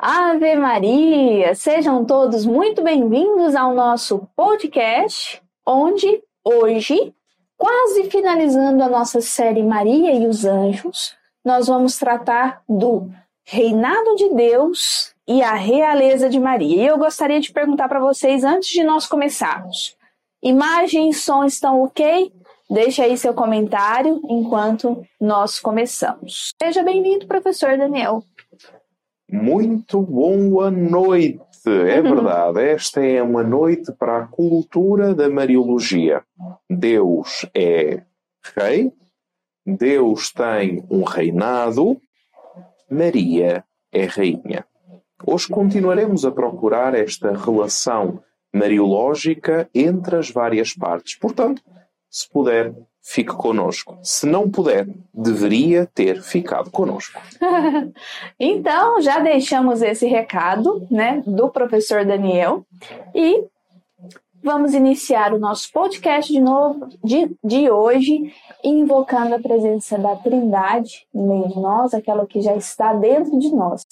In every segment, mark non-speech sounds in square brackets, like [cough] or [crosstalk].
Ave Maria! Sejam todos muito bem-vindos ao nosso podcast, onde hoje, quase finalizando a nossa série Maria e os Anjos, nós vamos tratar do reinado de Deus e a realeza de Maria. E eu gostaria de perguntar para vocês antes de nós começarmos: imagem e som estão ok? Deixe aí seu comentário enquanto nós começamos. Seja bem-vindo, professor Daniel. Muito boa noite. É uhum. verdade, esta é uma noite para a cultura da Mariologia. Deus é rei, Deus tem um reinado, Maria é rainha. Hoje continuaremos a procurar esta relação mariológica entre as várias partes. Portanto, se puder, fique conosco. Se não puder, deveria ter ficado conosco. [laughs] então, já deixamos esse recado, né, do professor Daniel e vamos iniciar o nosso podcast de novo de, de hoje, invocando a presença da Trindade no meio de nós, aquela que já está dentro de nós.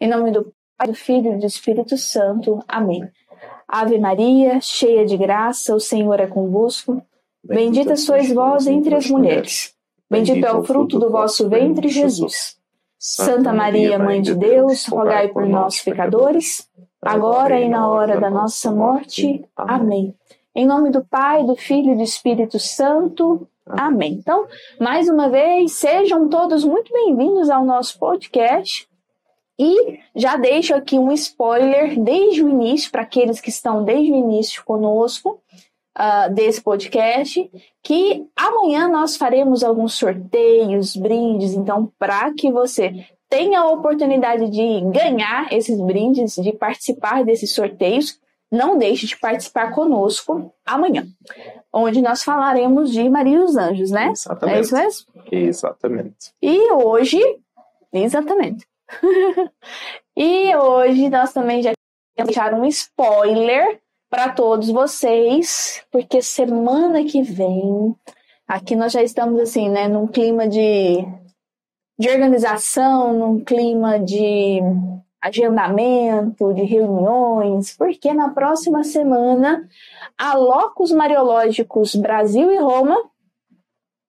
Em nome do Pai, do Filho e do Espírito Santo. Amém. Ave Maria, cheia de graça, o Senhor é convosco. Bendita sois vós entre as mulheres. Bendito é o fruto do vosso ventre, Jesus. Santa Maria, Mãe de Deus, rogai por nós, pecadores, agora e na hora da nossa morte. Amém. Em nome do Pai, do Filho e do Espírito Santo. Amém. Então, mais uma vez, sejam todos muito bem-vindos ao nosso podcast. E já deixo aqui um spoiler desde o início, para aqueles que estão desde o início conosco uh, desse podcast, que amanhã nós faremos alguns sorteios, brindes, então para que você tenha a oportunidade de ganhar esses brindes, de participar desses sorteios, não deixe de participar conosco amanhã, onde nós falaremos de Maria dos Anjos, né? Exatamente. É isso mesmo? Exatamente. E hoje, exatamente. [laughs] e hoje nós também já deixar um spoiler para todos vocês, porque semana que vem, aqui nós já estamos assim, né, num clima de, de organização, num clima de agendamento, de reuniões, porque na próxima semana a Locus Mariológicos Brasil e Roma,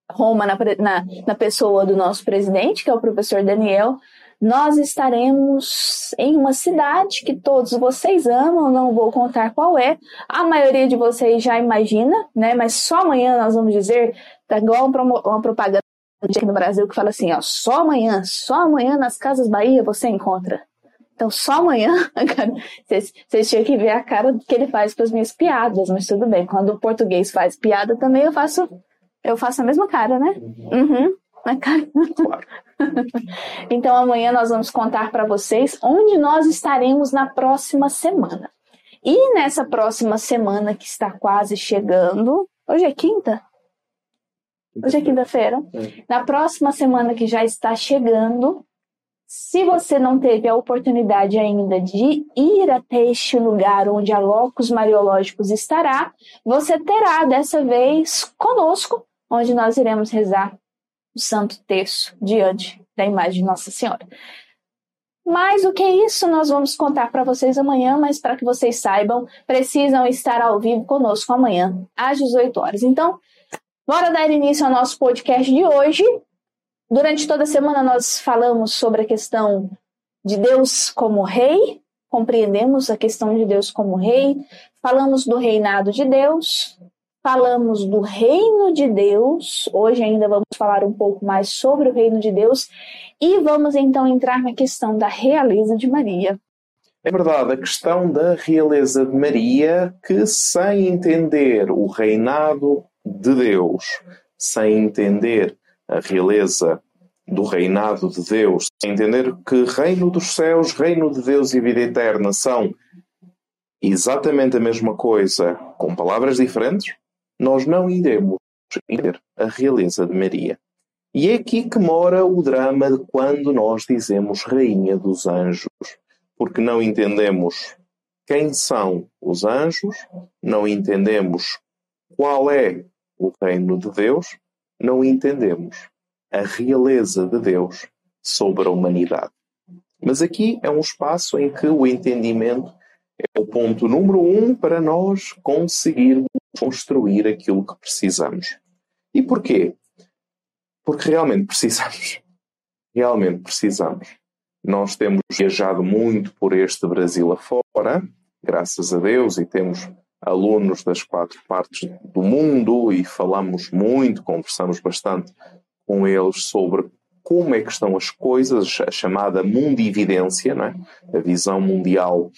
Roma na, na, na pessoa do nosso presidente, que é o professor Daniel, nós estaremos em uma cidade que todos vocês amam, não vou contar qual é. A maioria de vocês já imagina, né? Mas só amanhã nós vamos dizer, tá igual uma propaganda aqui no Brasil que fala assim, ó, só amanhã, só amanhã nas Casas Bahia você encontra. Então, só amanhã, [laughs] vocês, vocês tinham que ver a cara que ele faz com as minhas piadas, mas tudo bem. Quando o português faz piada também, eu faço, eu faço a mesma cara, né? Uhum. Na cara. Claro. [laughs] então amanhã nós vamos contar para vocês onde nós estaremos na próxima semana. E nessa próxima semana que está quase chegando, hoje é quinta? Hoje é quinta-feira. É. Na próxima semana que já está chegando, se você não teve a oportunidade ainda de ir até este lugar onde a Locus Mariológicos estará, você terá dessa vez conosco, onde nós iremos rezar o Santo Terço diante da imagem de Nossa Senhora. Mas o que é isso nós vamos contar para vocês amanhã, mas para que vocês saibam, precisam estar ao vivo conosco amanhã, às 18 horas. Então, bora dar início ao nosso podcast de hoje. Durante toda a semana nós falamos sobre a questão de Deus como rei, compreendemos a questão de Deus como rei, falamos do reinado de Deus, falamos do reino de Deus, hoje ainda vamos falar um pouco mais sobre o reino de Deus e vamos então entrar na questão da realeza de Maria. É verdade, a questão da realeza de Maria, que sem entender o reinado de Deus, sem entender a realeza do reinado de Deus, sem entender que reino dos céus, reino de Deus e vida eterna são exatamente a mesma coisa, com palavras diferentes, nós não iremos entender a realeza de Maria. E é aqui que mora o drama de quando nós dizemos Rainha dos Anjos, porque não entendemos quem são os anjos, não entendemos qual é o reino de Deus, não entendemos a realeza de Deus sobre a humanidade. Mas aqui é um espaço em que o entendimento é o ponto número um para nós conseguirmos construir aquilo que precisamos. E porquê? Porque realmente precisamos. Realmente precisamos. Nós temos viajado muito por este Brasil afora, graças a Deus, e temos alunos das quatro partes do mundo e falamos muito, conversamos bastante com eles sobre como é que estão as coisas, a chamada mundividência, não é? a visão mundial.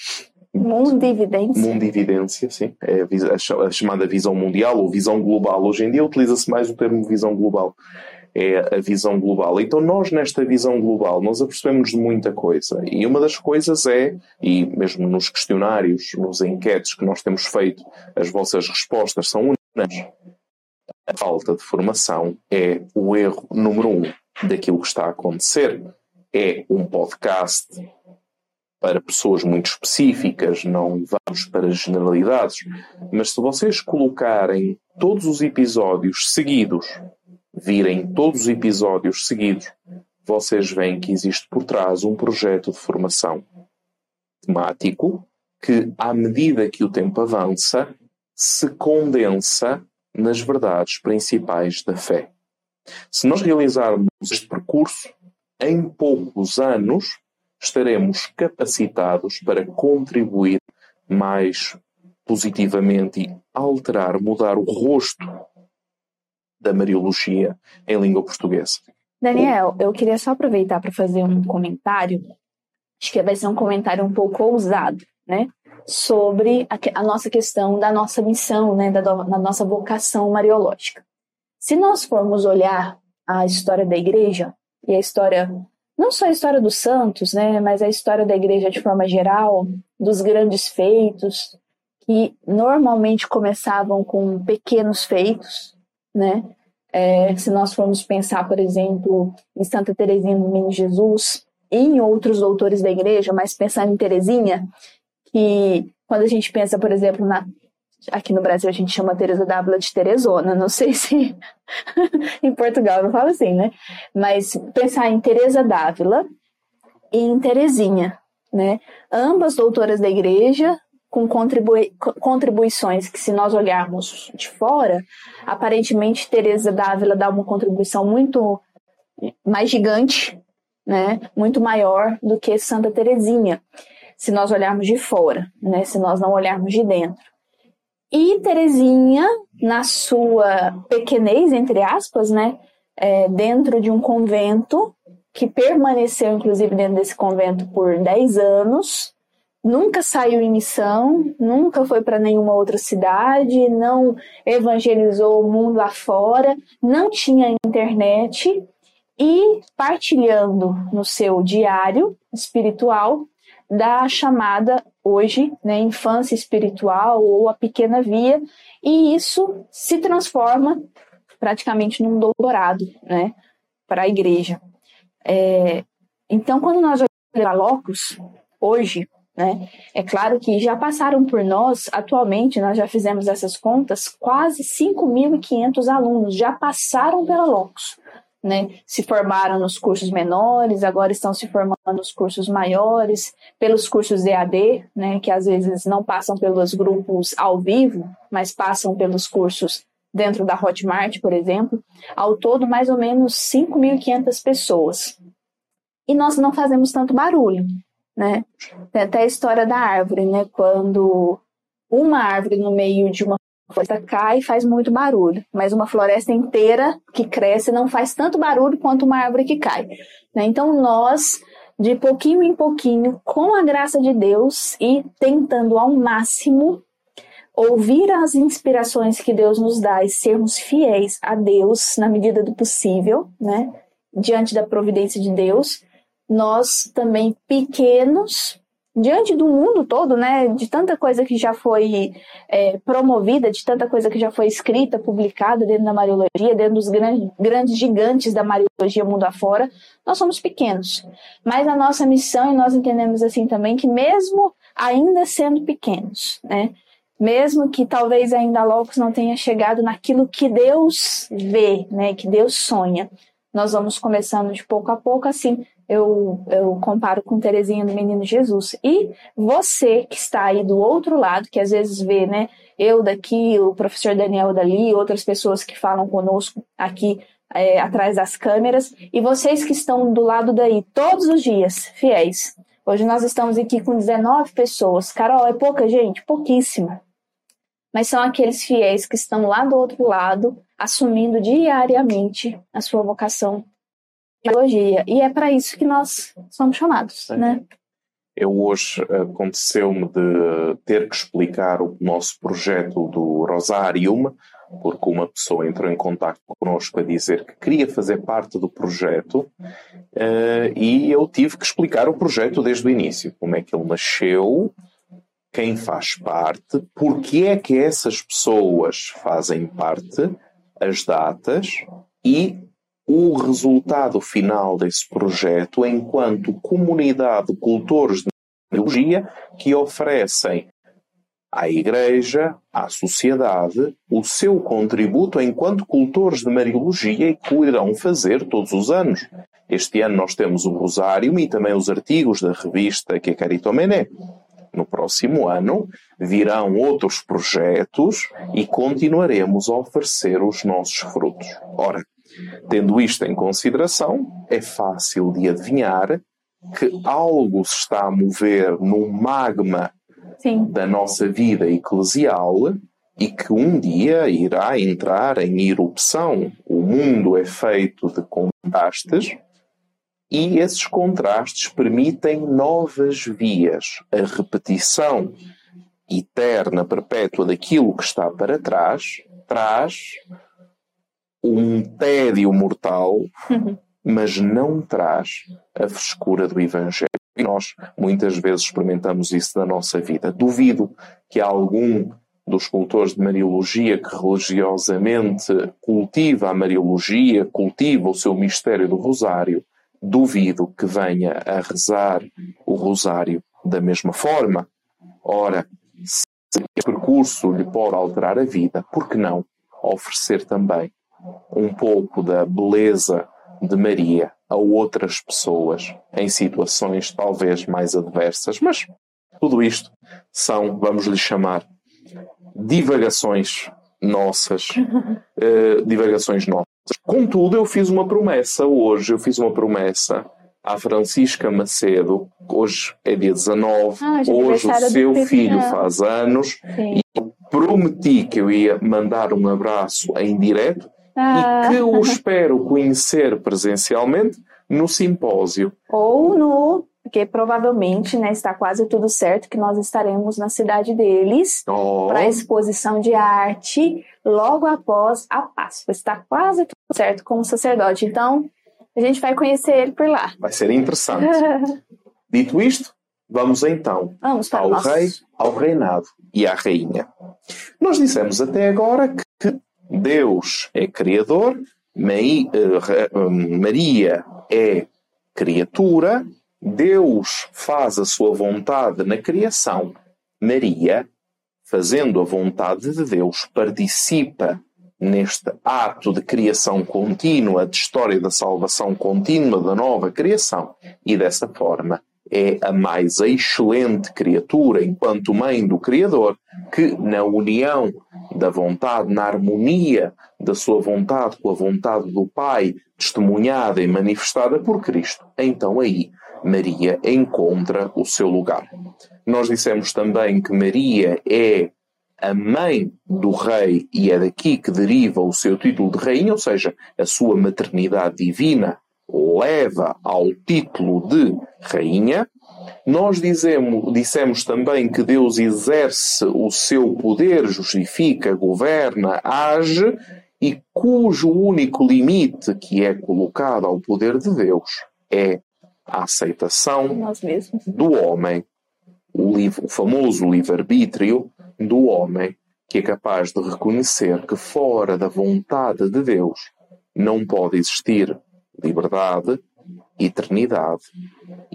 Mundividência? Mundividência, sim. É a, chamada visão mundial ou visão global. Hoje em dia utiliza-se mais o termo visão global. É a visão global. Então nós nesta visão global, nós apercebemos de muita coisa. E uma das coisas é, e mesmo nos questionários, nos enquetes que nós temos feito, as vossas respostas são unânimes. A falta de formação é o erro número um daquilo que está a acontecer. É um podcast para pessoas muito específicas, não vamos para generalidades, mas se vocês colocarem todos os episódios seguidos, virem todos os episódios seguidos, vocês veem que existe por trás um projeto de formação temático que, à medida que o tempo avança, se condensa nas verdades principais da fé. Se nós realizarmos este percurso, em poucos anos estaremos capacitados para contribuir mais positivamente e alterar, mudar o rosto da Mariologia em língua portuguesa. Daniel, eu queria só aproveitar para fazer um comentário, acho que vai ser um comentário um pouco ousado, né? Sobre a, a nossa questão da nossa missão, né? Da, da nossa vocação mariológica. Se nós formos olhar a história da igreja e a história, não só a história dos santos, né, mas a história da igreja de forma geral, dos grandes feitos, que normalmente começavam com pequenos feitos, né? É, se nós formos pensar, por exemplo, em Santa Teresinha do Menino Jesus e em outros doutores da igreja, mas pensar em Teresinha, que quando a gente pensa, por exemplo, na Aqui no Brasil a gente chama Teresa d'Ávila de Teresona, não sei se [laughs] em Portugal não fala assim, né? Mas pensar em Teresa d'Ávila e em Terezinha, né? Ambas doutoras da igreja, com contribui contribuições que, se nós olharmos de fora, aparentemente Teresa d'Ávila dá uma contribuição muito mais gigante, né? Muito maior do que Santa Terezinha, se nós olharmos de fora, né? Se nós não olharmos de dentro. E Terezinha, na sua pequenez, entre aspas, né, é, dentro de um convento, que permaneceu, inclusive, dentro desse convento por 10 anos, nunca saiu em missão, nunca foi para nenhuma outra cidade, não evangelizou o mundo lá fora, não tinha internet e partilhando no seu diário espiritual da chamada hoje, né, infância espiritual ou a pequena via, e isso se transforma praticamente num doutorado, né, para a igreja. É, então, quando nós olhamos Locus, hoje, né, é claro que já passaram por nós, atualmente, nós já fizemos essas contas, quase 5.500 alunos já passaram pela Locus né, se formaram nos cursos menores, agora estão se formando nos cursos maiores, pelos cursos EAD, né, que às vezes não passam pelos grupos ao vivo, mas passam pelos cursos dentro da Hotmart, por exemplo. Ao todo, mais ou menos 5.500 pessoas. E nós não fazemos tanto barulho, né? Tem até a história da árvore, né? Quando uma árvore no meio de uma floresta cai faz muito barulho, mas uma floresta inteira que cresce não faz tanto barulho quanto uma árvore que cai. Né? Então nós, de pouquinho em pouquinho, com a graça de Deus e tentando ao máximo ouvir as inspirações que Deus nos dá e sermos fiéis a Deus na medida do possível, né? Diante da providência de Deus, nós também pequenos diante do mundo todo, né, de tanta coisa que já foi é, promovida, de tanta coisa que já foi escrita, publicada dentro da Mariologia, dentro dos grandes, grandes gigantes da Mariologia mundo afora, nós somos pequenos. Mas a nossa missão, e nós entendemos assim também, que mesmo ainda sendo pequenos, né, mesmo que talvez ainda Locos não tenha chegado naquilo que Deus vê, né, que Deus sonha, nós vamos começando de pouco a pouco, assim, eu, eu comparo com Terezinha do Menino Jesus. E você que está aí do outro lado, que às vezes vê, né, eu daqui, o professor Daniel dali, outras pessoas que falam conosco aqui é, atrás das câmeras, e vocês que estão do lado daí todos os dias, fiéis. Hoje nós estamos aqui com 19 pessoas. Carol, é pouca gente? Pouquíssima. Mas são aqueles fiéis que estão lá do outro lado, assumindo diariamente a sua vocação teologia. E é para isso que nós somos chamados, né? Eu hoje aconteceu-me de ter que explicar o nosso projeto do Rosarium, porque uma pessoa entrou em contato connosco a dizer que queria fazer parte do projeto uh, e eu tive que explicar o projeto desde o início. Como é que ele nasceu, quem faz parte, porque é que essas pessoas fazem parte, as datas e o resultado final desse projeto enquanto comunidade de cultores de teologia que oferecem à Igreja, à sociedade, o seu contributo enquanto cultores de Mariologia e que irão fazer todos os anos. Este ano nós temos o Rosário e também os artigos da revista que é Caritomené. No próximo ano virão outros projetos e continuaremos a oferecer os nossos frutos. Ora, Tendo isto em consideração, é fácil de adivinhar que algo se está a mover no magma Sim. da nossa vida eclesial e que um dia irá entrar em erupção. O mundo é feito de contrastes e esses contrastes permitem novas vias. A repetição eterna, perpétua daquilo que está para trás traz um tédio mortal, uhum. mas não traz a frescura do Evangelho. E nós muitas vezes experimentamos isso na nossa vida. Duvido que algum dos cultores de Mariologia que religiosamente cultiva a Mariologia, cultiva o seu mistério do Rosário, duvido que venha a rezar o Rosário da mesma forma. Ora, se esse percurso lhe pode alterar a vida, por que não oferecer também um pouco da beleza de Maria a outras pessoas em situações talvez mais adversas, mas tudo isto são, vamos lhe chamar, divagações nossas, uh, [laughs] divagações nossas. Contudo, eu fiz uma promessa hoje, eu fiz uma promessa à Francisca Macedo, hoje é dia 19, ah, hoje o seu filho faz anos, Sim. e eu prometi que eu ia mandar um abraço em direto ah. e que o [laughs] espero conhecer presencialmente no simpósio. Ou no. Porque provavelmente né, está quase tudo certo que nós estaremos na cidade deles oh. para a exposição de arte logo após a Páscoa. Está quase tudo certo como sacerdote. Então, a gente vai conhecer ele por lá. Vai ser interessante. [laughs] Dito isto, vamos então vamos ao nosso... rei, ao reinado e à rainha. Nós dissemos até agora que Deus é Criador, eh, Maria é criatura, Deus faz a sua vontade na criação. Maria, fazendo a vontade de Deus, participa neste ato de criação contínua, de história da salvação contínua, da nova criação, e dessa forma é a mais excelente criatura enquanto mãe do Criador, que na união da vontade, na harmonia da sua vontade com a vontade do Pai, testemunhada e manifestada por Cristo, então aí Maria encontra o seu lugar. Nós dissemos também que Maria é a mãe do rei e é daqui que deriva o seu título de rainha, ou seja, a sua maternidade divina leva ao título de rainha. Nós dizemos, dissemos também que Deus exerce o seu poder, justifica, governa, age e cujo único limite que é colocado ao poder de Deus é a aceitação do homem, o, livre, o famoso livre-arbítrio do homem, que é capaz de reconhecer que fora da vontade de Deus não pode existir liberdade, eternidade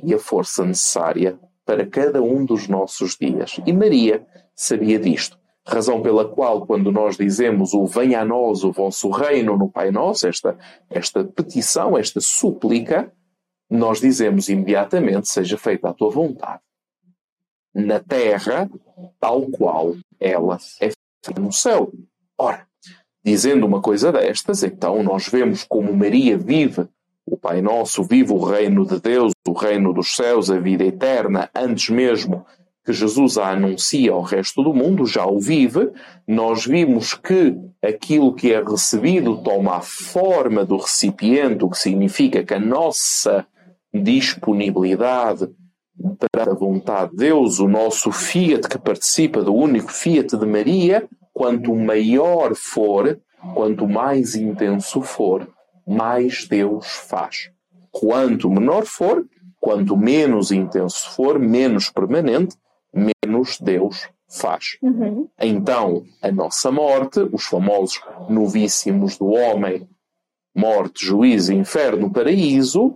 e a força necessária para cada um dos nossos dias. E Maria sabia disto. Razão pela qual, quando nós dizemos o venha a nós o vosso reino no Pai Nosso, esta, esta petição, esta súplica, nós dizemos imediatamente: seja feita a tua vontade, na terra, tal qual ela é feita no céu. Ora, dizendo uma coisa destas, então nós vemos como Maria vive o Pai Nosso, vive o reino de Deus, o reino dos céus, a vida eterna, antes mesmo que Jesus a anuncia ao resto do mundo, já o vive, nós vimos que aquilo que é recebido toma a forma do recipiente, o que significa que a nossa disponibilidade para a vontade de Deus, o nosso fiat que participa do único fiat de Maria, quanto maior for, quanto mais intenso for, mais Deus faz. Quanto menor for, quanto menos intenso for, menos permanente, menos Deus faz. Uhum. Então, a nossa morte, os famosos novíssimos do homem, morte, juízo, inferno, paraíso,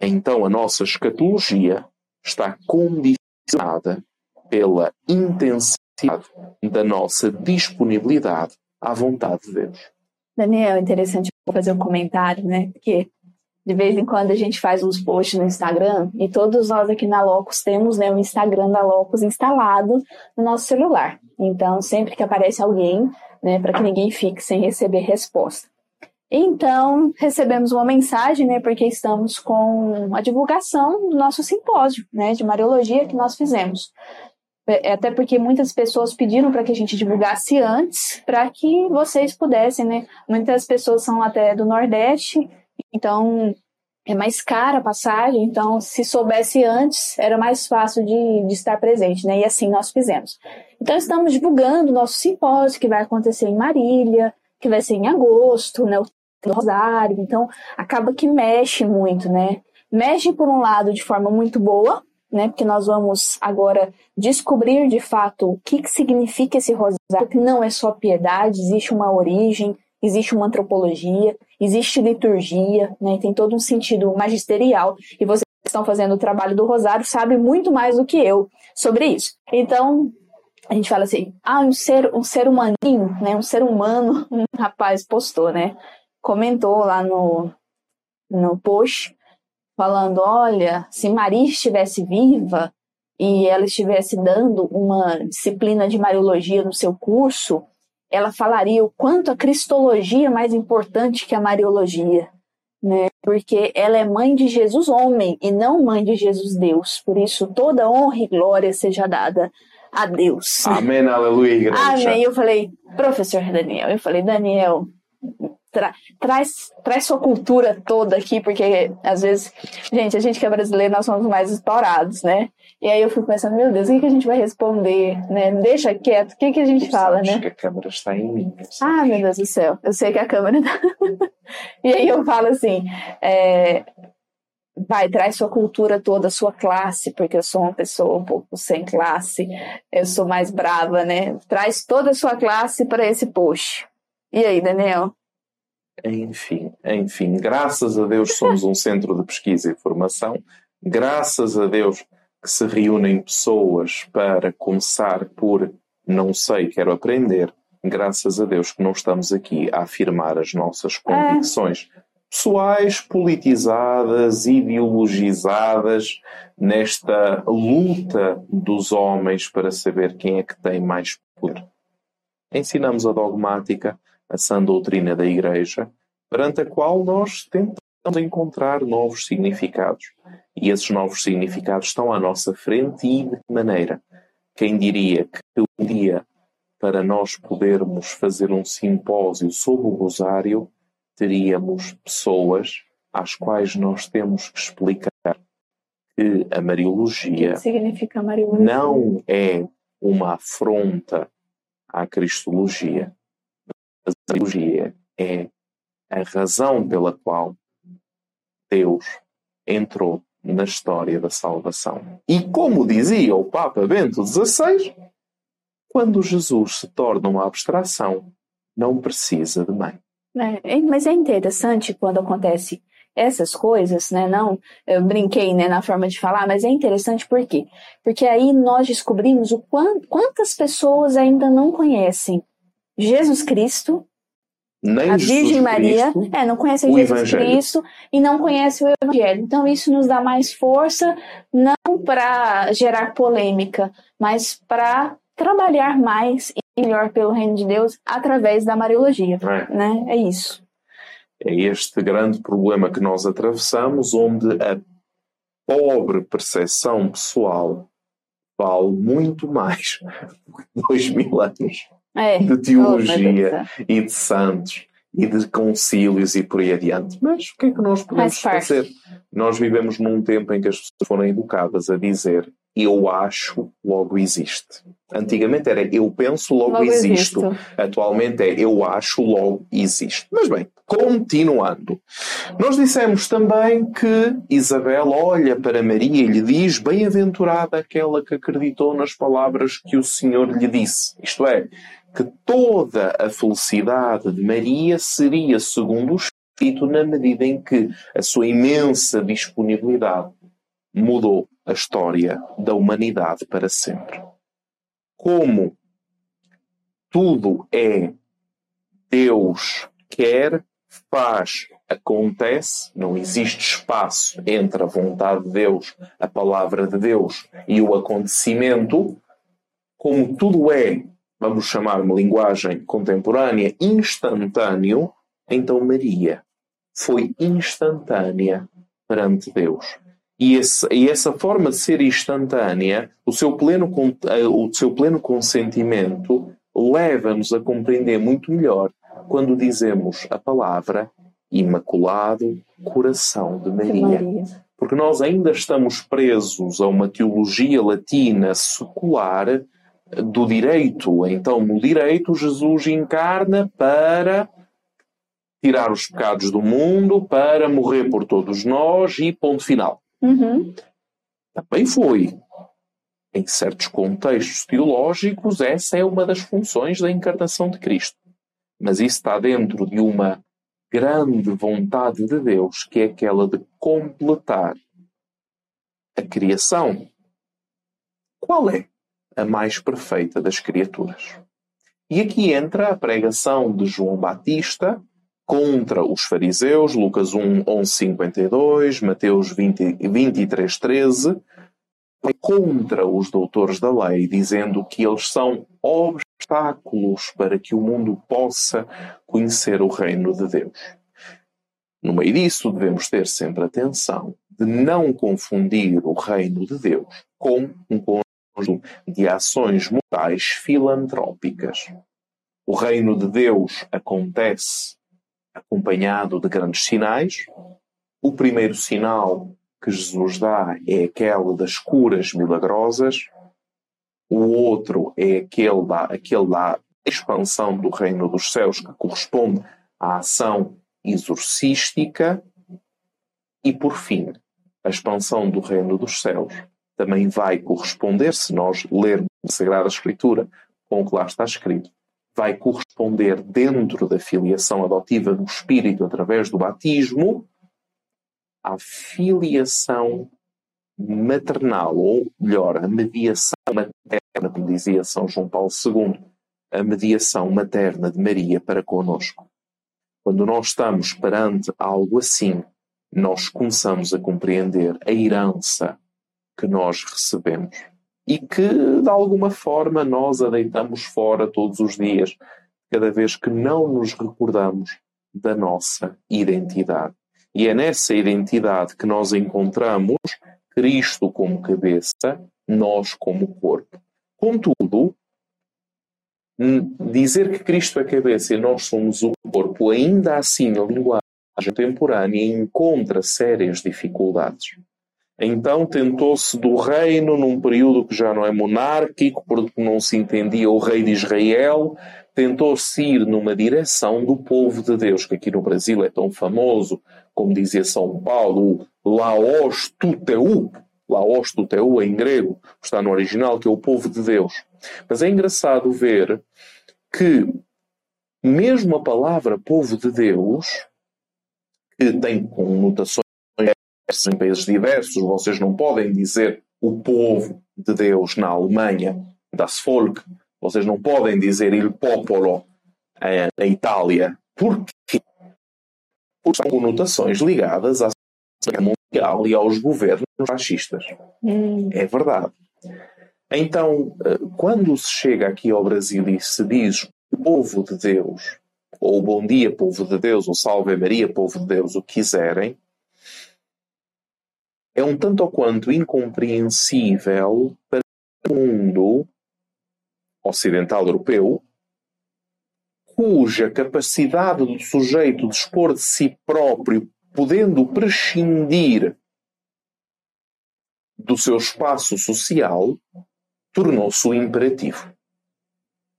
então a nossa escatologia está condicionada pela intensidade da nossa disponibilidade à vontade de Deus. Daniel, é interessante fazer um comentário, né? Porque de vez em quando a gente faz uns posts no Instagram e todos nós aqui na Locus temos né, o Instagram da Locus instalado no nosso celular. Então, sempre que aparece alguém, né, para que ninguém fique sem receber resposta. Então, recebemos uma mensagem, né, porque estamos com a divulgação do nosso simpósio, né, de Mariologia que nós fizemos. É, até porque muitas pessoas pediram para que a gente divulgasse antes, para que vocês pudessem, né? Muitas pessoas são até do Nordeste, então é mais cara a passagem, então se soubesse antes, era mais fácil de, de estar presente, né? E assim nós fizemos. Então estamos divulgando o nosso simpósio, que vai acontecer em Marília, que vai ser em agosto, né? O Rosário, então acaba que mexe muito, né? Mexe por um lado de forma muito boa, né? Porque nós vamos agora descobrir de fato o que, que significa esse rosário, que não é só piedade, existe uma origem, existe uma antropologia, existe liturgia, né? Tem todo um sentido magisterial e vocês estão fazendo o trabalho do rosário sabem muito mais do que eu sobre isso. Então, a gente fala assim, ah, um ser, um ser humaninho, né? Um ser humano, [laughs] um rapaz postou, né? Comentou lá no, no post falando: olha, se Maria estivesse viva e ela estivesse dando uma disciplina de Mariologia no seu curso, ela falaria o quanto a Cristologia é mais importante que a Mariologia. Né? Porque ela é mãe de Jesus homem e não mãe de Jesus Deus. Por isso, toda honra e glória seja dada a Deus. Amém, aleluia, igreja. Amém. Eu falei, professor Daniel, eu falei, Daniel, Tra traz, traz sua cultura toda aqui, porque às vezes, gente, a gente que é brasileiro, nós somos mais estourados, né? E aí eu fico pensando, meu Deus, o que, que a gente vai responder, né? Deixa quieto, o que, que a gente fala, né? que a câmera está em mim. Ah, meu Deus do céu, eu sei que a câmera tá... [laughs] e aí eu falo assim, é... vai, traz sua cultura toda, sua classe, porque eu sou uma pessoa um pouco sem classe, eu sou mais brava, né? Traz toda a sua classe para esse post. E aí, Daniel? Enfim, enfim, graças a Deus somos um centro de pesquisa e formação, graças a Deus que se reúnem pessoas para começar por não sei, quero aprender, graças a Deus que não estamos aqui a afirmar as nossas é. convicções pessoais, politizadas, ideologizadas, nesta luta dos homens para saber quem é que tem mais poder. Ensinamos a dogmática, a sã doutrina da Igreja, perante a qual nós tentamos encontrar novos significados. E esses novos significados estão à nossa frente e de que maneira? Quem diria que um dia, para nós podermos fazer um simpósio sobre o Rosário, teríamos pessoas às quais nós temos que explicar que a Mariologia, que a Mariologia? não é uma afronta à Cristologia, teologia é a razão pela qual Deus entrou na história da salvação. E como dizia o Papa Bento XVI, quando Jesus se torna uma abstração, não precisa de mãe. É, é mas é interessante quando acontece essas coisas, né? Não, eu brinquei né, na forma de falar, mas é interessante por quê? Porque aí nós descobrimos o quant, quantas pessoas ainda não conhecem Jesus Cristo nem a Jesus Virgem Maria Cristo, é, não conhece o Jesus Evangelho. Cristo e não conhece o Evangelho. Então isso nos dá mais força, não para gerar polêmica, mas para trabalhar mais e melhor pelo reino de Deus através da Mariologia. é? Né? É isso. É este grande problema que nós atravessamos, onde a pobre percepção pessoal vale muito mais do que dois mil anos É. de Oh, teologia e de santos e de concílios e por aí adiante. Mas o que é que nós podemos fazer? Nós vivemos num tempo em que as pessoas foram educadas a dizer eu acho, logo existe. Antigamente era eu penso, logo, Logo existo. existo. Atualmente é eu acho, logo existe. Mas bem, continuando. Nós dissemos também que Isabel olha para Maria e lhe diz: Bem-aventurada aquela que acreditou nas palavras que o Senhor lhe disse. Isto é, que toda a felicidade de Maria seria segundo o Espírito, na medida em que a sua imensa disponibilidade mudou a história da humanidade para sempre. Como tudo é Deus quer, faz, acontece, não existe espaço entre a vontade de Deus, a palavra de Deus e o acontecimento, como tudo é, vamos chamar uma linguagem contemporânea, instantâneo, então Maria foi instantânea perante Deus. E, esse- e essa forma de ser instantânea, o seu pleno, eh, o seu pleno consentimento, leva-nos a compreender muito melhor quando dizemos a palavra Imaculado Coração de Maria. Porque nós ainda estamos presos a uma teologia latina secular do direito. Então, no direito, Jesus encarna para tirar os pecados do mundo, para morrer por todos nós e ponto final. Uhum. Também foi. Em certos contextos teológicos, essa é uma das funções da encarnação de Cristo. Mas isso está dentro de uma grande vontade de Deus, que é aquela de completar a criação. Qual é a mais perfeita das criaturas? E aqui entra a pregação de João Batista contra os fariseus, Lucas 1, 11, 52, Mateus 20, 23, 13, contra os doutores da lei, dizendo que eles são obstáculos para que o mundo possa conhecer o reino de Deus. No meio disso, devemos ter sempre atenção de não confundir o reino de Deus com um conjunto de ações morais filantrópicas. O reino de Deus acontece acompanhado de grandes sinais. O primeiro sinal que Jesus dá é aquele das curas milagrosas. O outro é aquele da, aquele da expansão do reino dos céus, que corresponde à ação exorcística. E, por fim, a expansão do reino dos céus também vai corresponder, se nós lermos a Sagrada Escritura com o que lá está escrito, vai corresponder dentro da filiação adotiva do Espírito através do batismo à filiação maternal, ou melhor, a mediação materna, como dizia São João Paulo II, a mediação materna de Maria para conosco. Quando nós estamos perante algo assim, nós começamos a compreender a herança que nós recebemos e que, de alguma forma, nós a deitamos fora todos os dias, cada vez que não nos recordamos da nossa identidade. E é nessa identidade que nós encontramos Cristo como cabeça, nós como corpo. Contudo, dizer que Cristo é cabeça e nós somos o corpo, ainda assim a linguagem contemporânea encontra sérias dificuldades. Então tentou-se do reino num período que já não é monárquico, porque não se entendia o rei de Israel, tentou-se ir numa direção do povo de Deus, que aqui no Brasil é tão famoso, como dizia São Paulo, Laos Tuteu, Laos Tuteu em grego, está no original, que é o povo de Deus. Mas é engraçado ver que mesmo a palavra povo de Deus, que tem conotações em países diversos, vocês não podem dizer o povo de Deus na Alemanha, das Volk, vocês não podem dizer il popolo eh, na Itália, Porquê? Porque são conotações ligadas à Segunda Mundial e aos governos fascistas. Hum. É verdade. Então, eh, quando se chega aqui ao Brasil e se diz povo de Deus, ou bom dia, povo de Deus, ou salve Maria, povo de Deus, o que quiserem, é um tanto ou quanto incompreensível para o mundo ocidental europeu, cuja capacidade do sujeito dispor de si próprio, podendo prescindir do seu espaço social, tornou-se o imperativo.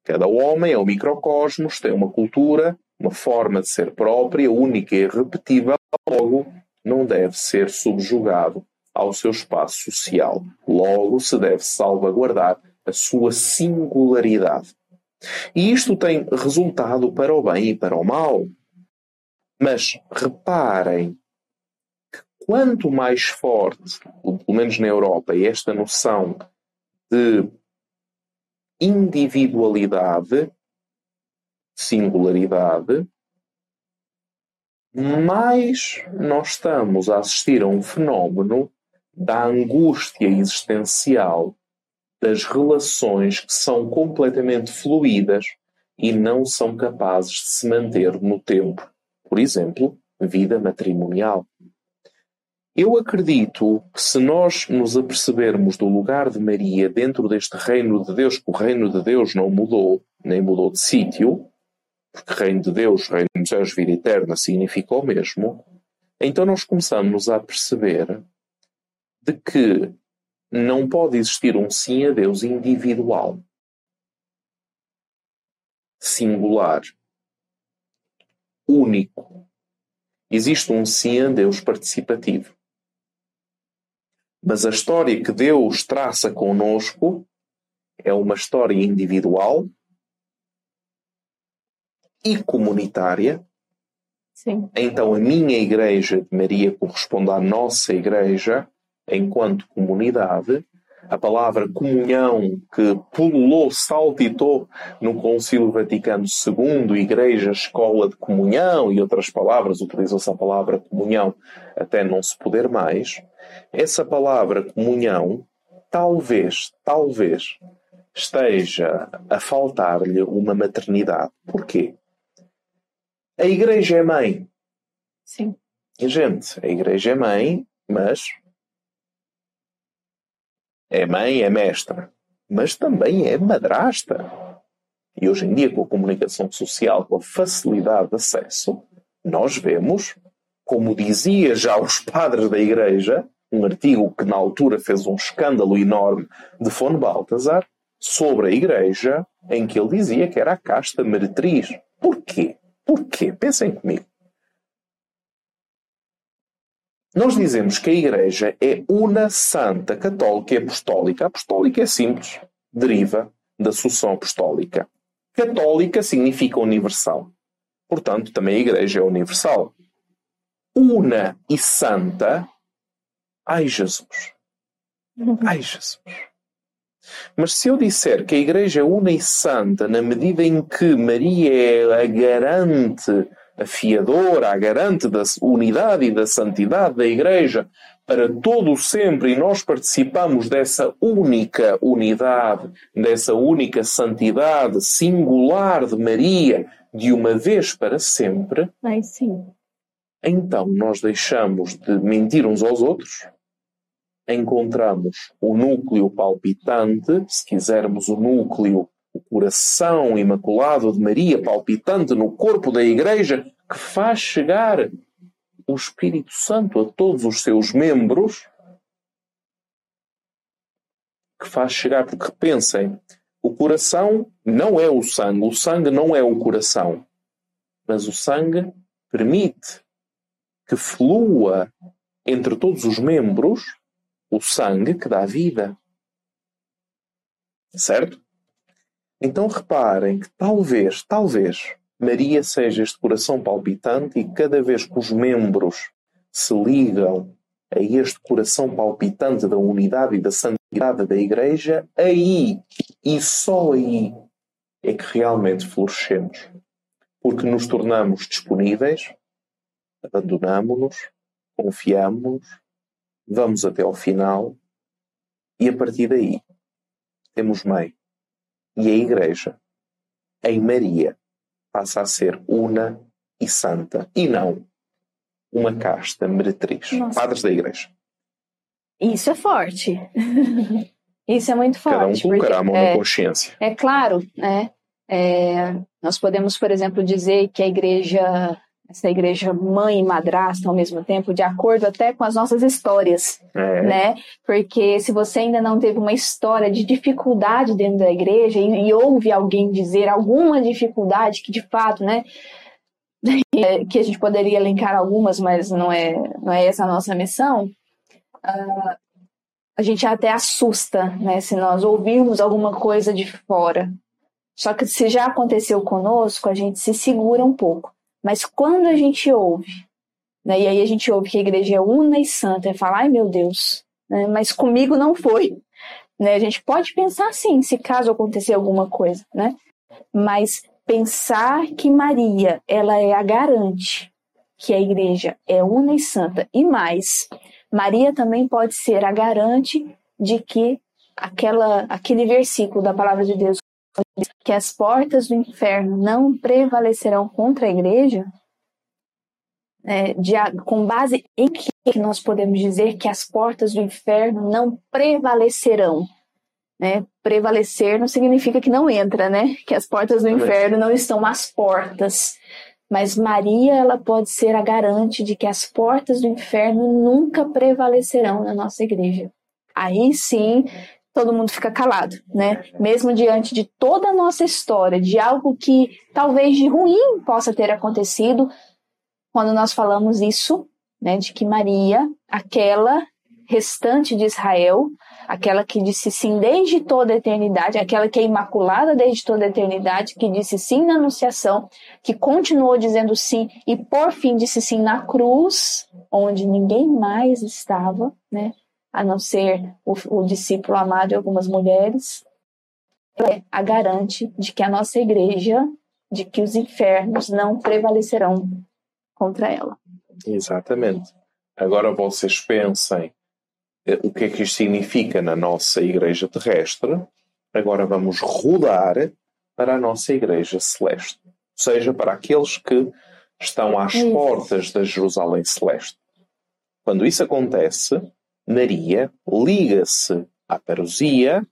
Cada homem é um microcosmos, tem uma cultura, uma forma de ser própria, única e irrepetível, logo não deve ser subjugado ao seu espaço social. Logo se deve salvaguardar a sua singularidade. E isto tem resultado para o bem e para o mal. Mas reparem que quanto mais forte, pelo menos na Europa, é esta noção de individualidade, singularidade, mais nós estamos a assistir a um fenómeno da angústia existencial das relações que são completamente fluídas e não são capazes de se manter no tempo. Por exemplo, vida matrimonial. Eu acredito que se nós nos apercebermos do lugar de Maria dentro deste reino de Deus, que o reino de Deus não mudou, nem mudou de sítio, porque reino de Deus, reino dos céus, vida eterna significa o mesmo, então nós começamos a perceber de que não pode existir um sim a Deus individual, singular, único. Existe um sim a Deus participativo. Mas a história que Deus traça conosco é uma história individual e comunitária. Sim. Então a minha igreja de Maria corresponde à nossa igreja enquanto comunidade. A palavra comunhão que pululou, saltitou no Concílio Vaticano II, igreja, escola de comunhão e outras palavras, utilizou-se a palavra comunhão até não se poder mais. Essa palavra comunhão, talvez, talvez, esteja a faltar-lhe uma maternidade. Porquê? A igreja é mãe. Sim. E, gente, a igreja é mãe, mas é mãe, é mestra, mas também é madrasta. E hoje em dia, com a comunicação social, com a facilidade de acesso, nós vemos, como dizia já os padres da Igreja, um artigo que na altura fez um escândalo enorme de Fono Baltazar, sobre a Igreja, em que ele dizia que era a casta meretriz. Porquê? Porquê? Pensem comigo. Nós dizemos que a Igreja é una, santa, católica e apostólica. Apostólica é simples, deriva da sucessão apostólica. Católica significa universal. Portanto, também a Igreja é universal. Una e santa. Ai, Jesus. Ai, Jesus. Mas se eu disser que a Igreja é una e santa na medida em que Maria é a garante a fiadora, a garante da unidade e da santidade da Igreja para todo o sempre, e nós participamos dessa única unidade, dessa única santidade singular de Maria, de uma vez para sempre. Ai, sim. Então nós deixamos de mentir uns aos outros, encontramos o núcleo palpitante, se quisermos o núcleo o coração imaculado de Maria palpitante no corpo da Igreja, que faz chegar o Espírito Santo a todos os seus membros, que faz chegar, porque pensem, o coração não é o sangue, o sangue não é o coração, mas o sangue permite que flua entre todos os membros o sangue que dá vida. Certo? Então reparem que talvez, talvez, Maria seja este coração palpitante e cada vez que os membros se ligam a este coração palpitante da unidade e da santidade da Igreja, aí e só aí é que realmente florescemos. porque nos tornamos disponíveis, abandonamos-nos, confiamos, vamos até ao final e a partir daí temos mãe. E a Igreja, em Maria, passa a ser una e santa e não uma casta meretriz. Nossa. Padres da Igreja. Isso é forte. [laughs] Isso é muito forte. Cada um colocará a mão é, na consciência. É claro, né? É, nós podemos, por exemplo, dizer que a igreja, essa igreja mãe e madrasta ao mesmo tempo, de acordo até com as nossas histórias, é. né? Porque se você ainda não teve uma história de dificuldade dentro da igreja e, e ouve alguém dizer alguma dificuldade que de fato, né? [laughs] que a gente poderia elencar algumas, mas não é, não é essa a nossa missão. Uh, a gente até assusta, né, se nós ouvirmos alguma coisa de fora. Só que se já aconteceu conosco, a gente se segura um pouco. Mas quando a gente ouve, né, e aí a gente ouve que a igreja é una e santa, e fala, ai meu Deus, né, mas comigo não foi. Né, a gente pode pensar assim, se caso acontecer alguma coisa, né? Mas pensar que Maria, ela é a garante que a igreja é una e santa, e mais, Maria também pode ser a garante de que aquela, aquele versículo da palavra de Deus que as portas do inferno não prevalecerão contra a igreja, é, de, com base em que nós podemos dizer que as portas do inferno não prevalecerão. Né? Prevalecer não significa que não entra, né? Que as portas do inferno não estão às portas. Mas Maria, ela pode ser a garante de que as portas do inferno nunca prevalecerão na nossa igreja. Aí sim, todo mundo fica calado, né? Mesmo diante de toda a nossa história, de algo que talvez de ruim possa ter acontecido, quando nós falamos isso, né, de que Maria, aquela restante de Israel, aquela que disse sim desde toda a eternidade, aquela que é imaculada desde toda a eternidade, que disse sim na anunciação, que continuou dizendo sim e por fim disse sim na cruz, onde ninguém mais estava, né? A não ser o, o discípulo amado e algumas mulheres, é a garante de que a nossa igreja, de que os infernos não prevalecerão contra ela. Exatamente. Agora vocês pensem eh, o que é que isto significa na nossa igreja terrestre. Agora vamos rodar para a nossa igreja celeste. Ou seja, para aqueles que estão às isso. portas da Jerusalém celeste. Quando isso acontece, Maria liga-se à parousia,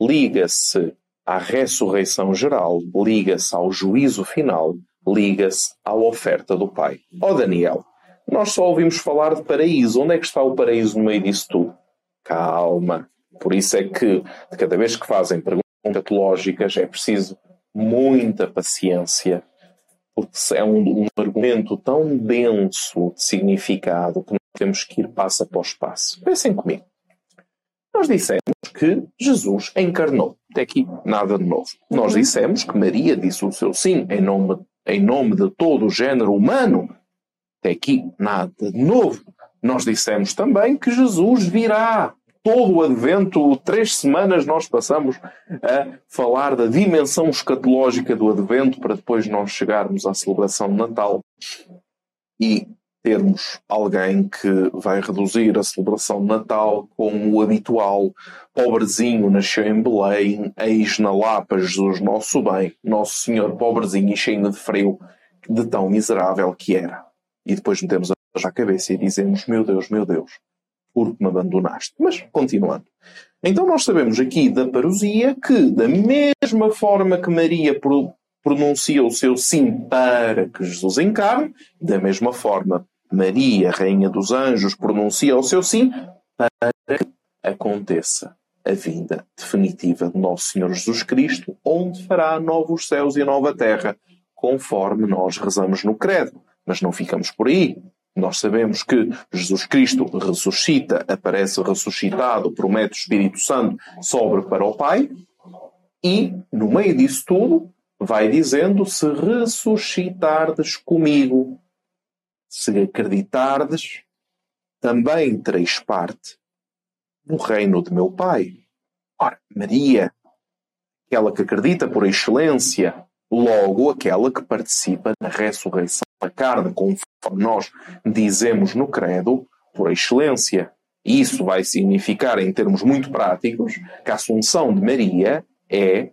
liga-se à ressurreição geral, liga-se ao juízo final, liga-se à oferta do Pai. Ó oh Daniel, nós só ouvimos falar de paraíso. Onde é que está o paraíso no meio disso tudo? Calma. Por isso é que, cada vez que fazem perguntas teológicas, é preciso muita paciência, porque é um, um argumento tão denso de significado que temos que ir passo após passo. Pensem comigo. Nós dissemos que Jesus encarnou. Até aqui, nada de novo. Nós dissemos que Maria disse o seu sim em nome, em nome de todo o género humano. Até aqui, nada de novo. Nós dissemos também que Jesus virá. Todo o advento, três semanas, nós passamos a falar da dimensão escatológica do advento para depois nós chegarmos à celebração de Natal. E termos alguém que vai reduzir a celebração de Natal como o habitual. Pobrezinho nasceu em Belém, eis na Lapa Jesus nosso bem, Nosso Senhor pobrezinho e cheio de frio, de tão miserável que era. E depois metemos a cabeça e dizemos, meu Deus, meu Deus, por que me abandonaste? Mas, continuando. Então nós sabemos aqui da parousia que, da mesma forma que Maria pronuncia o seu sim para que Jesus encarne, da mesma forma Maria, Rainha dos Anjos, pronuncia o seu sim para que aconteça a vinda definitiva de Nosso Senhor Jesus Cristo, onde fará novos céus e nova terra, conforme nós rezamos no Credo. Mas não ficamos por aí. Nós sabemos que Jesus Cristo ressuscita, aparece ressuscitado, promete o Espírito Santo, sobre para o Pai, e, no meio disso tudo, vai dizendo: Se ressuscitardes comigo, se acreditardes, também tereis parte no reino de meu Pai. Ora, Maria, aquela que acredita por excelência logo aquela que participa na ressurreição da carne, conforme nós dizemos no Credo, por excelência. Isso vai significar, em termos muito práticos, que a Assunção de Maria é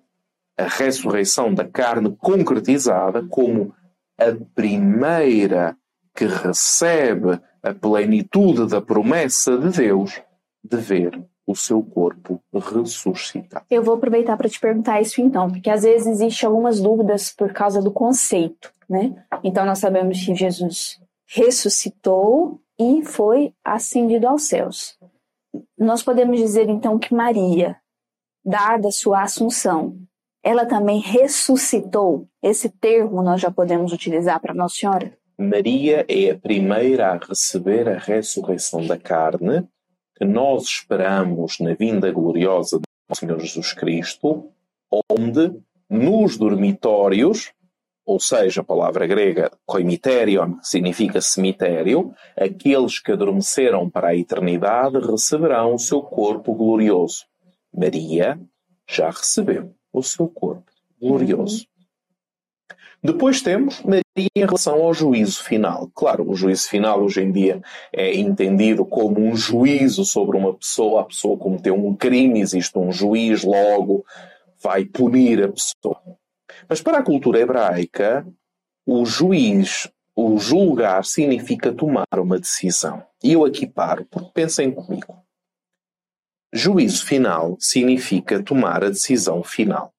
a ressurreição da carne concretizada como a primeira que recebe a plenitude da promessa de Deus de ver o seu corpo ressuscitar. Eu vou aproveitar para te perguntar isso então, porque às vezes existem algumas dúvidas por causa do conceito, né? Então nós sabemos que Jesus ressuscitou e foi ascendido aos céus. Nós podemos dizer então que Maria, dada sua assunção, ela também ressuscitou. Esse termo nós já podemos utilizar para Nossa Senhora? Maria é a primeira a receber a ressurreição da carne que nós esperamos na vinda gloriosa do Senhor Jesus Cristo, onde nos dormitórios, ou seja, a palavra grega koimiterion significa cemitério, aqueles que adormeceram para a eternidade receberão o seu corpo glorioso. Maria já recebeu o seu corpo glorioso. Depois temos Maria em relação ao juízo final. Claro, o juízo final hoje em dia é entendido como um juízo sobre uma pessoa. A pessoa cometeu um crime, existe um juiz, logo vai punir a pessoa. Mas para a cultura hebraica, o juiz, o julgar, significa tomar uma decisão. E eu aqui paro, porque pensem comigo. Juízo final significa tomar a decisão final.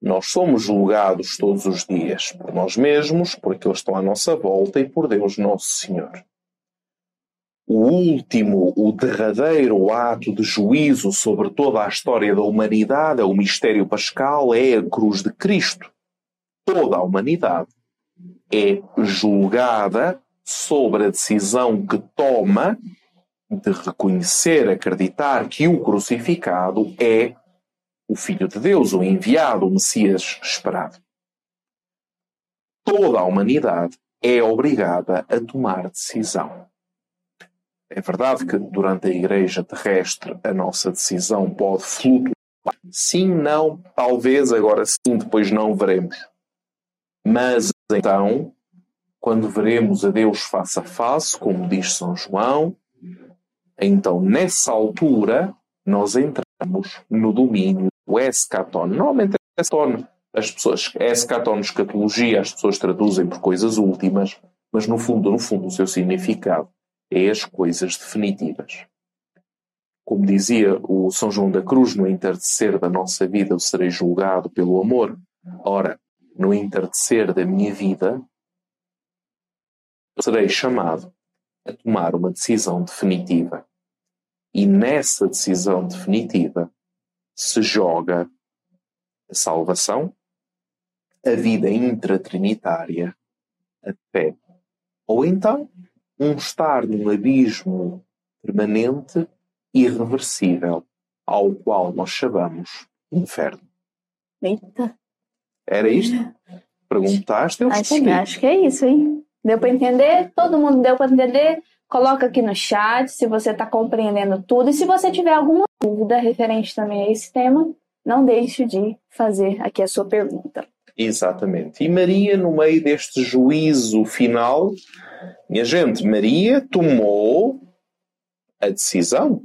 Nós somos julgados todos os dias por nós mesmos, por aqueles que estão à nossa volta e por Deus Nosso Senhor. O último, o derradeiro ato de juízo sobre toda a história da humanidade, é o mistério pascal, é a cruz de Cristo. Toda a humanidade é julgada sobre a decisão que toma de reconhecer, acreditar que o crucificado é o Filho de Deus, o enviado, o Messias esperado. Toda a humanidade é obrigada a tomar decisão. É verdade que durante a Igreja terrestre a nossa decisão pode flutuar. Sim, não, talvez, agora sim, depois não veremos. Mas então, quando veremos a Deus face a face, como diz São João, então nessa altura nós entramos no domínio o escaton. Normalmente escaton, as pessoas, escaton, escatologia, as pessoas traduzem por coisas últimas, mas no fundo, no fundo, o seu significado é as coisas definitivas. Como dizia o São João da Cruz, no entardecer da nossa vida eu serei julgado pelo amor. Ora, no entardecer da minha vida, eu serei chamado a tomar uma decisão definitiva. E nessa decisão definitiva, se joga a salvação, a vida intratrinitária, a fé. Ou então, um estar num abismo permanente, irreversível, ao qual nós chamamos inferno. Eita. Era isto? Perguntaste, eu acho, acho que é isso, hein? Deu para entender? Todo mundo deu para entender? Coloca aqui no chat se você está compreendendo tudo. E se você tiver alguma dúvida referente também a esse tema, não deixe de fazer aqui a sua pergunta. Exatamente. E Maria, no meio deste juízo final, minha gente, Maria tomou a decisão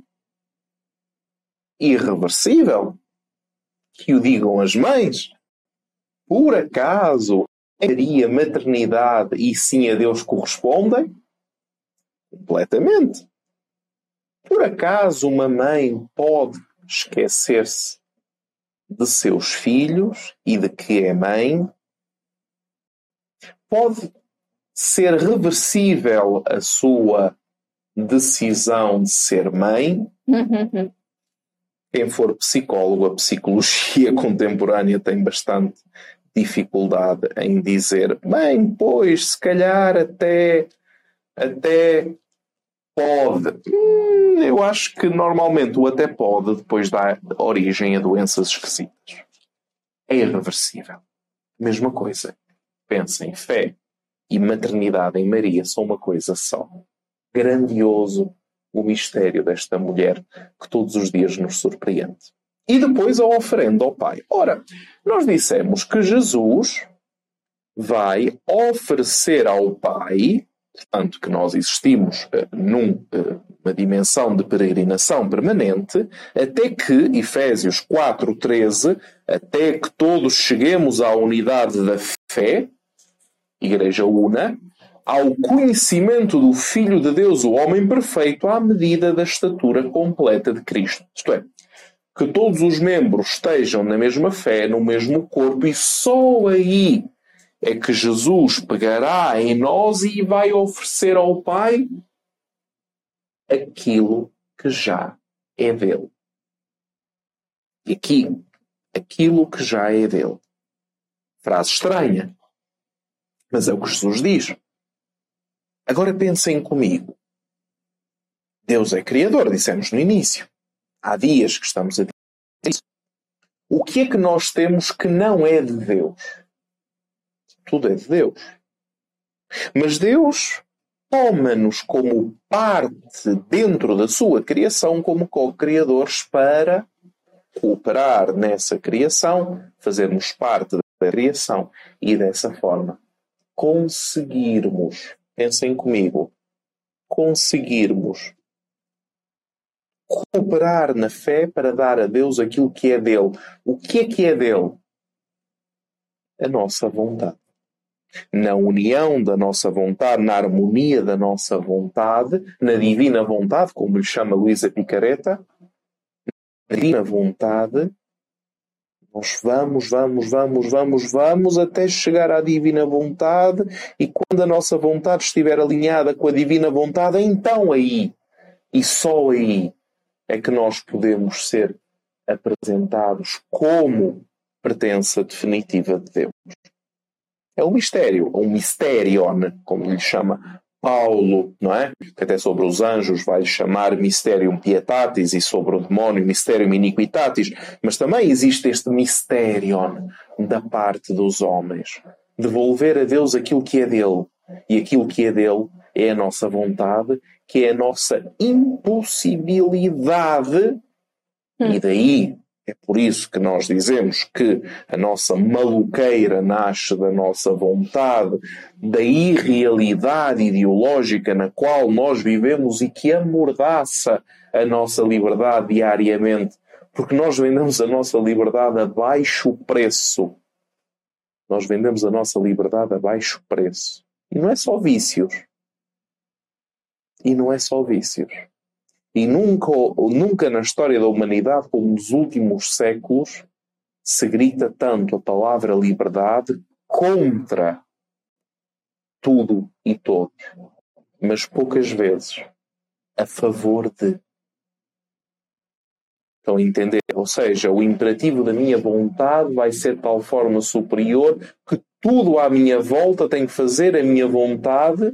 irreversível que o digam as mães. Por acaso, Maria, maternidade e sim a Deus correspondem? Completamente. Por acaso uma mãe pode esquecer-se de seus filhos e de que é mãe? Pode ser reversível a sua decisão de ser mãe? [laughs] Quem for psicólogo, a psicologia [laughs] contemporânea tem bastante dificuldade em dizer, bem, pois, se calhar até, até Pode. Hum, eu acho que normalmente o até pode depois dá origem a doenças esquisitas. É irreversível. Mesma coisa. Pensem, fé e maternidade em Maria são uma coisa só. Grandioso o mistério desta mulher que todos os dias nos surpreende. e depois a oferenda ao Pai. Ora, nós dissemos que Jesus vai oferecer ao Pai, portanto, que nós existimos uh, numa uh, dimensão de peregrinação permanente, até que, Efésios 4,13, até que todos cheguemos à unidade da fé, Igreja Una, ao conhecimento do Filho de Deus, o homem perfeito, à medida da estatura completa de Cristo. Isto é, que todos os membros estejam na mesma fé, no mesmo corpo, e só aí é que Jesus pegará em nós e vai oferecer ao Pai aquilo que já é dele. E aqui, aquilo que já é dele. Frase estranha, mas é o que Jesus diz. Agora pensem comigo. Deus é Criador, dissemos no início. Há dias que estamos a dizer isso. O que é que nós temos que não é de Deus? Tudo é de Deus. Mas Deus toma-nos como parte dentro da sua criação, como co-criadores, para cooperar nessa criação, fazermos parte da criação e dessa forma conseguirmos, pensem comigo, conseguirmos cooperar na fé para dar a Deus aquilo que é dele. O que é que é dele? A nossa vontade na união da nossa vontade, na harmonia da nossa vontade, na divina vontade, como lhe chama Luísa Picareta, na divina vontade, nós vamos, vamos, vamos, vamos, vamos até chegar à divina vontade e quando a nossa vontade estiver alinhada com a divina vontade, então aí, e só aí, é que nós podemos ser apresentados como pertença definitiva de Deus. É um mistério, um mysterion, como lhe chama Paulo, não é? Que até sobre os anjos vai chamar mysterium pietatis e sobre o demónio mysterium iniquitatis, mas também existe este mysterion da parte dos homens. Devolver a Deus aquilo que é dele. E aquilo que é dele é a nossa vontade, que é a nossa impossibilidade. Hum. E daí é por isso que nós dizemos que a nossa maluqueira nasce da nossa vontade, da irrealidade ideológica na qual nós vivemos e que amordaça a nossa liberdade diariamente, porque nós vendemos a nossa liberdade a baixo preço. Nós vendemos a nossa liberdade a baixo preço. E não é só vícios. E não é só vícios. E nunca, nunca na história da humanidade, como nos últimos séculos, se grita tanto a palavra liberdade contra tudo e todos, mas poucas vezes a favor de. Estão a entender? Ou seja, o imperativo da minha vontade vai ser de tal forma superior que tudo à minha volta tem que fazer a minha vontade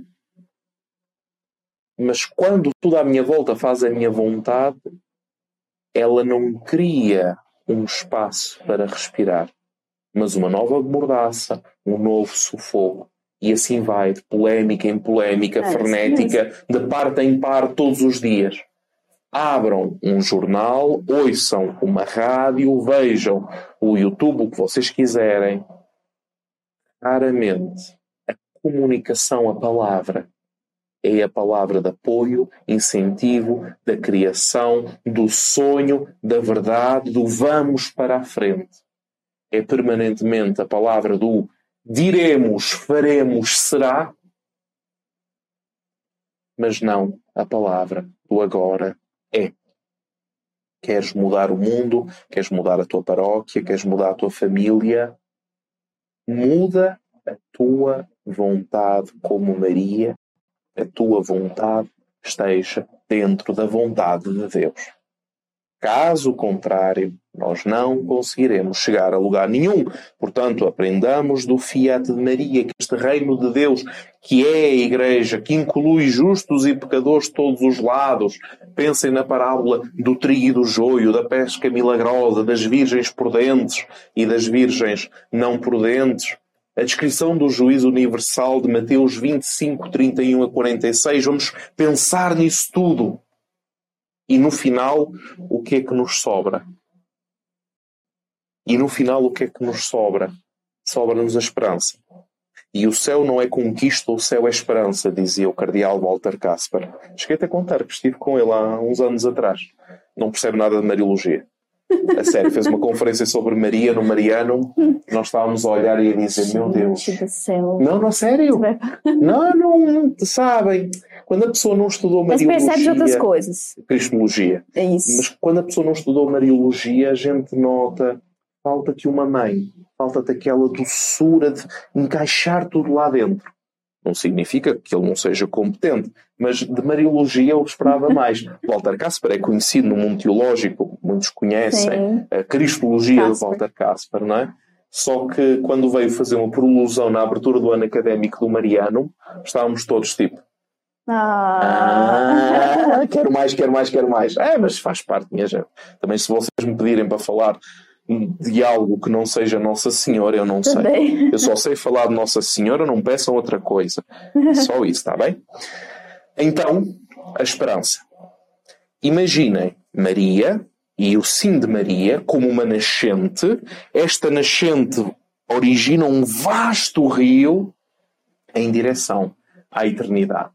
mas quando tudo à minha volta faz a minha vontade, ela não cria um espaço para respirar, mas uma nova mordaça, um novo sufoco. E assim vai, de polémica em polémica, é, frenética, de parte em parte, todos os dias. Abram um jornal, ouçam uma rádio, vejam o YouTube, o que vocês quiserem. Raramente a comunicação, a palavra, é a palavra de apoio, incentivo, da criação, do sonho, da verdade, do vamos para a frente. É permanentemente a palavra do diremos, faremos, será, mas não a palavra do agora é. Queres mudar o mundo, queres mudar a tua paróquia, queres mudar a tua família, muda a tua vontade como Maria a tua vontade esteja dentro da vontade de Deus. Caso contrário, nós não conseguiremos chegar a lugar nenhum. Portanto, aprendamos do fiat de Maria que este reino de Deus, que é a Igreja, que inclui justos e pecadores de todos os lados. Pensem na parábola do trigo e do joio, da pesca milagrosa, das virgens prudentes e das virgens não prudentes a descrição do juízo universal de Mateus 25, 31 a 46. Vamos pensar nisso tudo. E no final, o que é que nos sobra? E no final, o que é que nos sobra? Sobra-nos a esperança. E o céu não é conquista, o céu é esperança, dizia o cardeal Walter Casper. Cheguei até a contar que estive com ele há uns anos atrás. Não percebe nada de Mariologia. A sério, fez uma conferência sobre Maria no Mariano. Nós estávamos a olhar e a dizer: Meu Deus. Gente do céu. Não, não, sério. Não, não, sabem. Quando a pessoa não estudou Mas Mariologia. percebe outras coisas. Cristologia. É isso. Mas quando a pessoa não estudou Mariologia, a gente nota falta-te uma mãe, falta-te aquela doçura de encaixar tudo lá dentro. Não significa que ele não seja competente, mas de Mariologia eu esperava mais. [laughs] Walter Casper é conhecido no mundo teológico, muitos conhecem Sim. a Cristologia de. Walter Casper, não é? Só que quando veio fazer uma prolusão na abertura do ano académico do Mariano, estávamos todos tipo, Ah. ah, [laughs] quero mais, quero mais, quero mais. É, mas faz parte, minha gente. Também se vocês me pedirem para falar de algo que não seja Nossa Senhora, eu não sei. Eu só sei falar de Nossa Senhora, não peçam outra coisa. Só isso, está bem? Então, a esperança. Imaginem Maria e o sim de Maria como uma nascente. Esta nascente origina um vasto rio em direção à eternidade,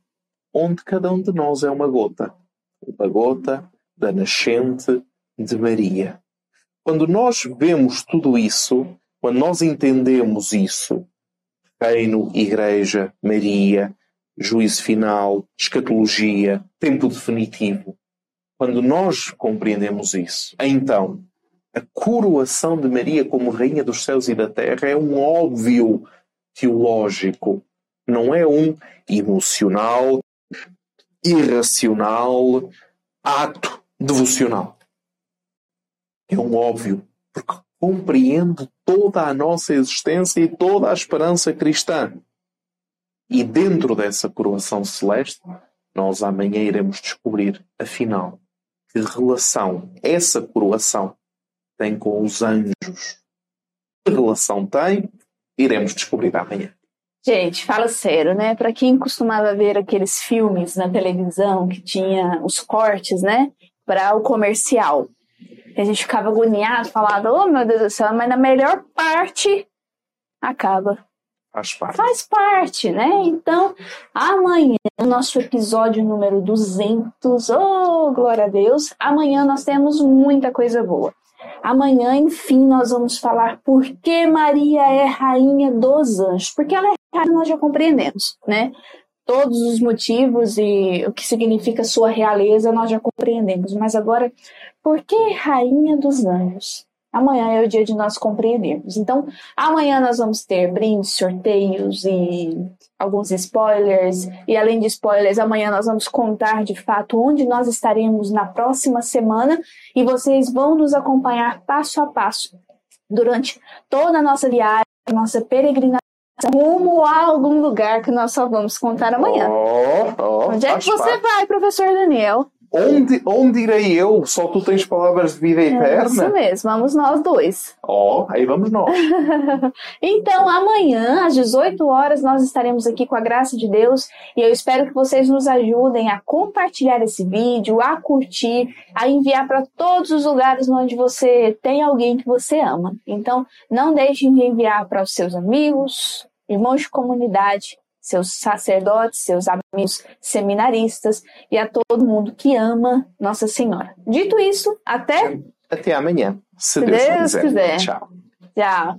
onde cada um de nós é uma gota. Uma gota da nascente de Maria. Quando nós vemos tudo isso, quando nós entendemos isso, reino, igreja, Maria, juízo final, escatologia, tempo definitivo, quando nós compreendemos isso, então a coroação de Maria como Rainha dos céus e da terra é um óbvio teológico, não é um emocional, irracional ato devocional. É um óbvio, porque compreende toda a nossa existência e toda a esperança cristã. E dentro dessa coroação celeste, nós amanhã iremos descobrir, afinal, que relação essa coroação tem com os anjos. Que relação tem, iremos descobrir amanhã. Gente, fala sério, né? Pra quem costumava ver aqueles filmes na televisão que tinha os cortes, né? Para o comercial. E a gente ficava agoniado, falava, oh meu Deus do céu, mas na melhor parte acaba. Faz parte. Faz parte, né? Então, amanhã, nosso episódio número 200, oh, glória a Deus, amanhã nós temos muita coisa boa. Amanhã, enfim, nós vamos falar por que Maria é rainha dos anjos. Porque ela é rainha, nós já compreendemos, né? Todos os motivos e o que significa sua realeza nós já compreendemos. Mas agora, por que rainha dos anjos? Amanhã é o dia de nós compreendermos. Então, amanhã nós vamos ter brindes, sorteios e alguns spoilers. E além de spoilers, amanhã nós vamos contar de fato onde nós estaremos na próxima semana. E vocês vão nos acompanhar passo a passo durante toda a nossa viagem, nossa peregrinação rumo a algum lugar que nós só vamos contar amanhã. Oh, oh, Onde é que você vai, professor Daniel? Onde, onde irei eu? Só tu tens palavras de vida É isso eterna? mesmo, vamos nós dois. Oh, aí vamos nós. [laughs] Então, amanhã, às 18 horas, nós estaremos aqui com a graça de Deus e eu espero que vocês nos ajudem a compartilhar esse vídeo, a curtir, a enviar para todos os lugares onde você tem alguém que você ama. Então, não deixem de enviar para os seus amigos, irmãos de comunidade, seus sacerdotes, seus amigos seminaristas e a todo mundo que ama Nossa Senhora. Dito isso, até Até amanhã, se Se Deus, Deus quiser. quiser. Tchau. já.